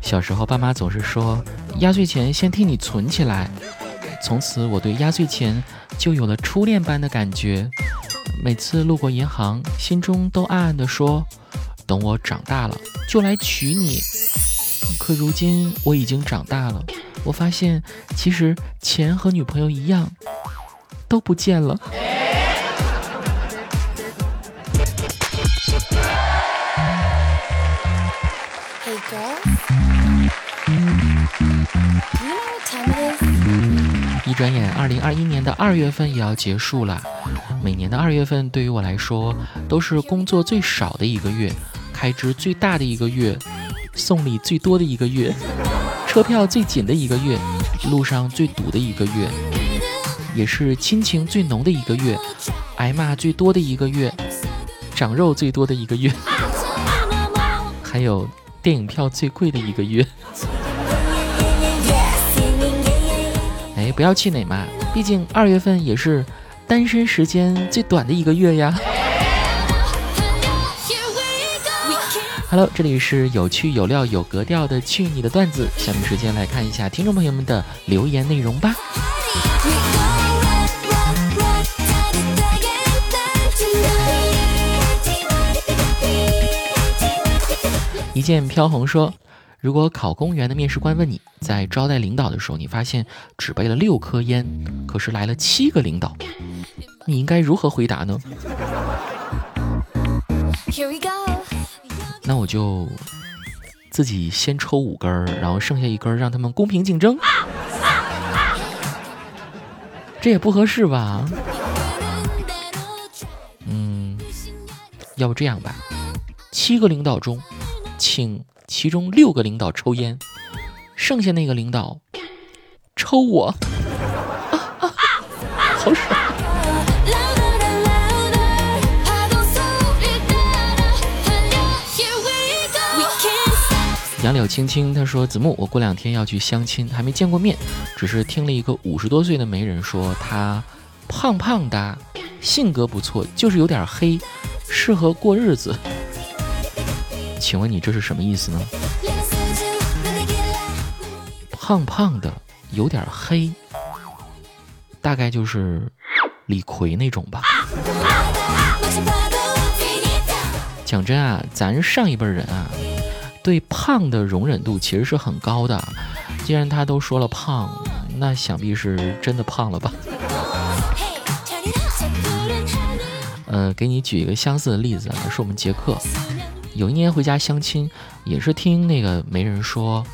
小时候，爸妈总是说压岁钱先替你存起来。从此，我对压岁钱就有了初恋般的感觉。每次路过银行，心中都暗暗地说：等我长大了，就来娶你。可如今我已经长大了，我发现其实钱和女朋友一样，都不见了。转眼，二零二一年的二月份也要结束了。每年的二月份对于我来说，都是工作最少的一个月，开支最大的一个月，送礼最多的一个月，车票最紧的一个月，路上最堵的一个月，也是亲情最浓的一个月，挨骂最多的一个月，长肉最多的一个月，还有电影票最贵的一个月。不要气馁嘛，毕竟二月份也是单身时间最短的一个月呀。Hello，这里是有趣有料有格调的去你的段子，下面时间来看一下听众朋友们的留言内容吧。一剑飘红说。如果考公务员的面试官问你在招待领导的时候，你发现只备了六颗烟，可是来了七个领导，你应该如何回答呢？那我就自己先抽五根儿，然后剩下一根儿让他们公平竞争，这也不合适吧？嗯，要不这样吧，七个领导中，请。其中六个领导抽烟，剩下那个领导抽我，啊啊好爽！杨柳青青他说：“子木，我过两天要去相亲，还没见过面，只是听了一个五十多岁的媒人说他胖胖的，性格不错，就是有点黑，适合过日子。”请问你这是什么意思呢？胖胖的，有点黑，大概就是李逵那种吧。讲真啊，咱上一辈人啊，对胖的容忍度其实是很高的。既然他都说了胖，那想必是真的胖了吧？呃，给你举一个相似的例子啊，是我们杰克。有一年回家相亲，也是听那个媒人说，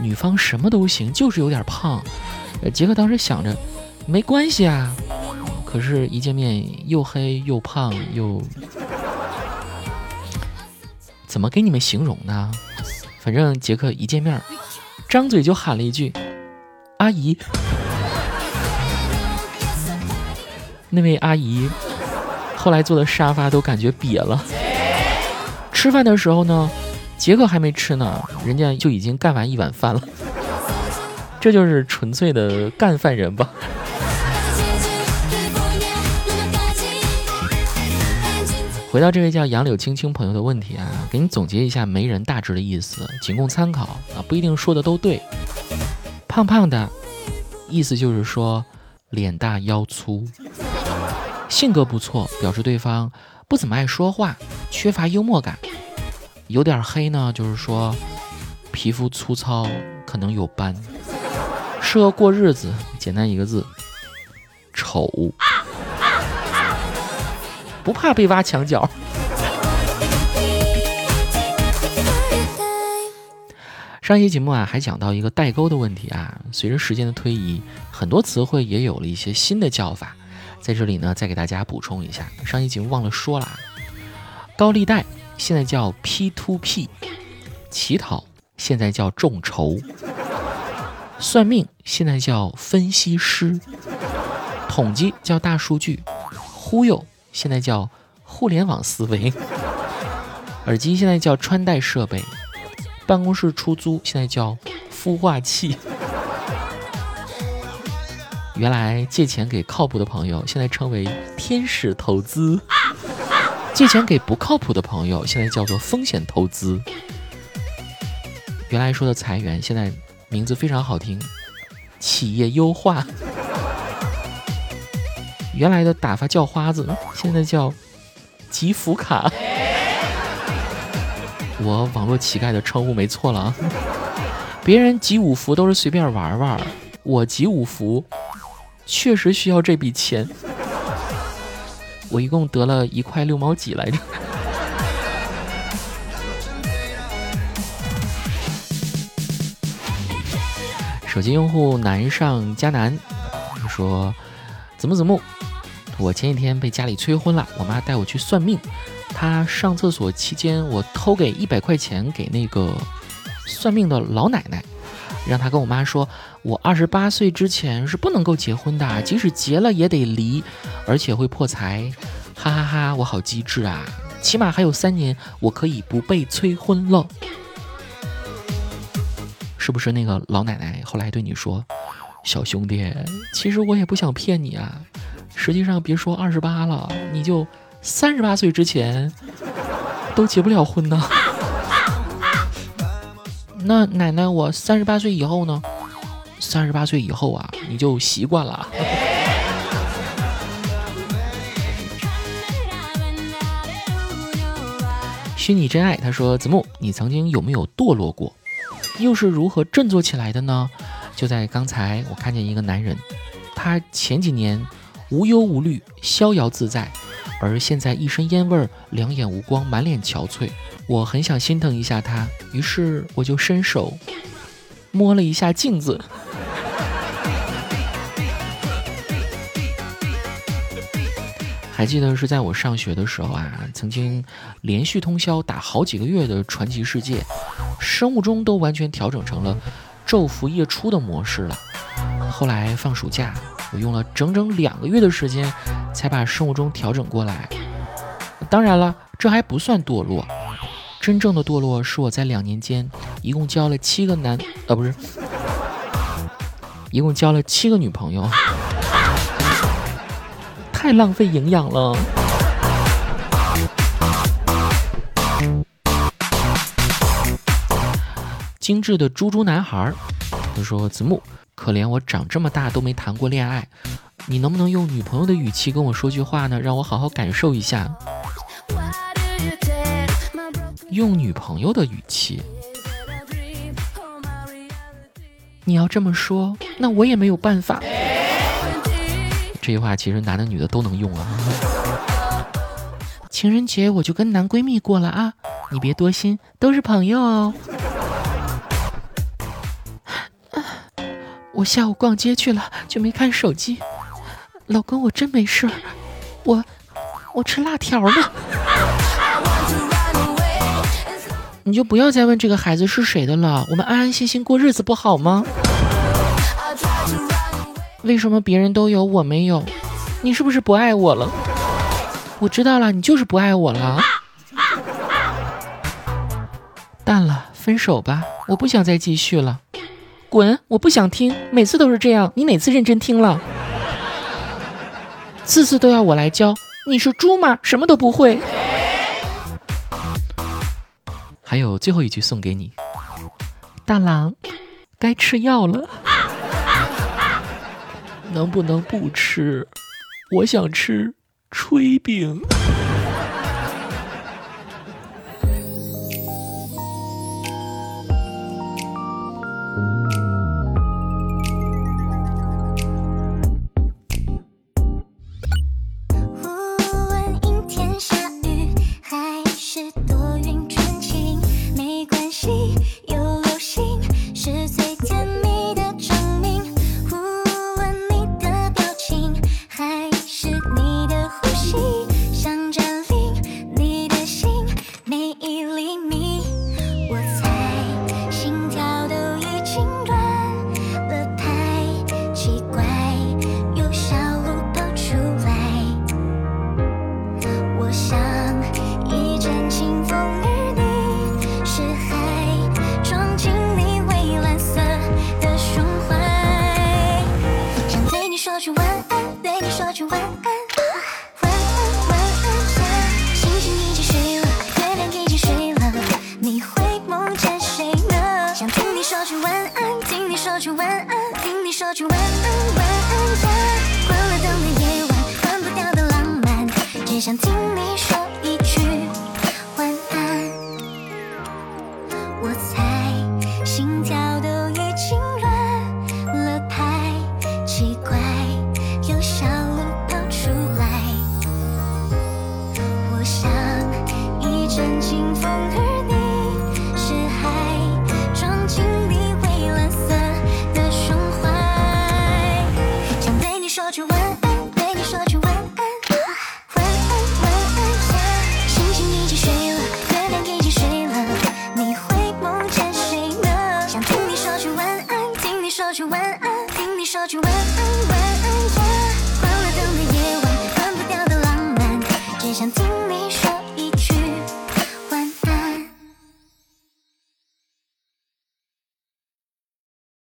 女方什么都行，就是有点胖。杰克当时想着，没关系啊。可是，一见面又黑又胖又……怎么给你们形容呢？反正杰克一见面，张嘴就喊了一句：“阿姨。”那位阿姨后来坐的沙发都感觉瘪了。吃饭的时候呢，杰克还没吃呢，人家就已经干完一碗饭了。这就是纯粹的干饭人吧。回到这位叫杨柳青青朋友的问题啊，给你总结一下媒人大致的意思，仅供参考啊，不一定说的都对。胖胖的，意思就是说脸大腰粗，性格不错，表示对方不怎么爱说话，缺乏幽默感。有点黑呢，就是说皮肤粗糙，可能有斑，适合过日子。简单一个字，丑，不怕被挖墙角。上一期节目啊，还讲到一个代沟的问题啊。随着时间的推移，很多词汇也有了一些新的叫法，在这里呢，再给大家补充一下。上一期节目忘了说了，高利贷。现在叫 P to P，乞讨现在叫众筹，算命现在叫分析师，统计叫大数据，忽悠现在叫互联网思维，耳机现在叫穿戴设备，办公室出租现在叫孵化器，原来借钱给靠谱的朋友，现在称为天使投资。借钱给不靠谱的朋友，现在叫做风险投资。原来说的裁员，现在名字非常好听，企业优化。原来的打发叫花子，现在叫集福卡。我网络乞丐的称呼没错了啊！别人集五福都是随便玩玩，我集五福确实需要这笔钱。我一共得了一块六毛几来着。手机用户南上加南说：“子木子木，我前几天被家里催婚了，我妈带我去算命。她上厕所期间，我偷给一百块钱给那个算命的老奶奶，让她跟我妈说，我二十八岁之前是不能够结婚的，即使结了也得离，而且会破财。哈哈哈，我好机智啊！起码还有三年，我可以不被催婚了。”是不是那个老奶奶后来对你说：“小兄弟，其实我也不想骗你啊。实际上，别说二十八了，你就三十八岁之前都结不了婚呢。那奶奶，我三十八岁以后呢？三十八岁以后啊，你就习惯了。”虚拟真爱，他说：“子木，你曾经有没有堕落过？”又是如何振作起来的呢？就在刚才，我看见一个男人，他前几年无忧无虑、逍遥自在，而现在一身烟味儿、两眼无光、满脸憔悴。我很想心疼一下他，于是我就伸手摸了一下镜子。还记得是在我上学的时候啊，曾经连续通宵打好几个月的传奇世界，生物钟都完全调整成了昼伏夜出的模式了。后来放暑假，我用了整整两个月的时间才把生物钟调整过来。当然了，这还不算堕落，真正的堕落是我在两年间一共交了七个男，呃，不是，一共交了七个女朋友。太浪费营养了。精致的猪猪男孩，他说：“子木，可怜我长这么大都没谈过恋爱，你能不能用女朋友的语气跟我说句话呢？让我好好感受一下。用女朋友的语气，你要这么说，那我也没有办法。”这句话其实男的女的都能用啊。情人节我就跟男闺蜜过了啊，你别多心，都是朋友哦。我下午逛街去了，就没看手机。老公，我真没事，我我吃辣条呢。你就不要再问这个孩子是谁的了，我们安安心心过日子不好吗？为什么别人都有我没有？你是不是不爱我了？我知道了，你就是不爱我了。淡了，分手吧，我不想再继续了。滚！我不想听，每次都是这样，你哪次认真听了？次次都要我来教，你是猪吗？什么都不会。还有最后一句送给你，大郎，该吃药了。能不能不吃？我想吃炊饼。像一阵清风与你是海装进你蔚蓝色的胸怀想对你说句晚安对你说句晚安晚安晚安星星已经睡了月亮已经睡了你会梦见谁呢想听你说句晚安听你说句晚安。听你说句晚想听你说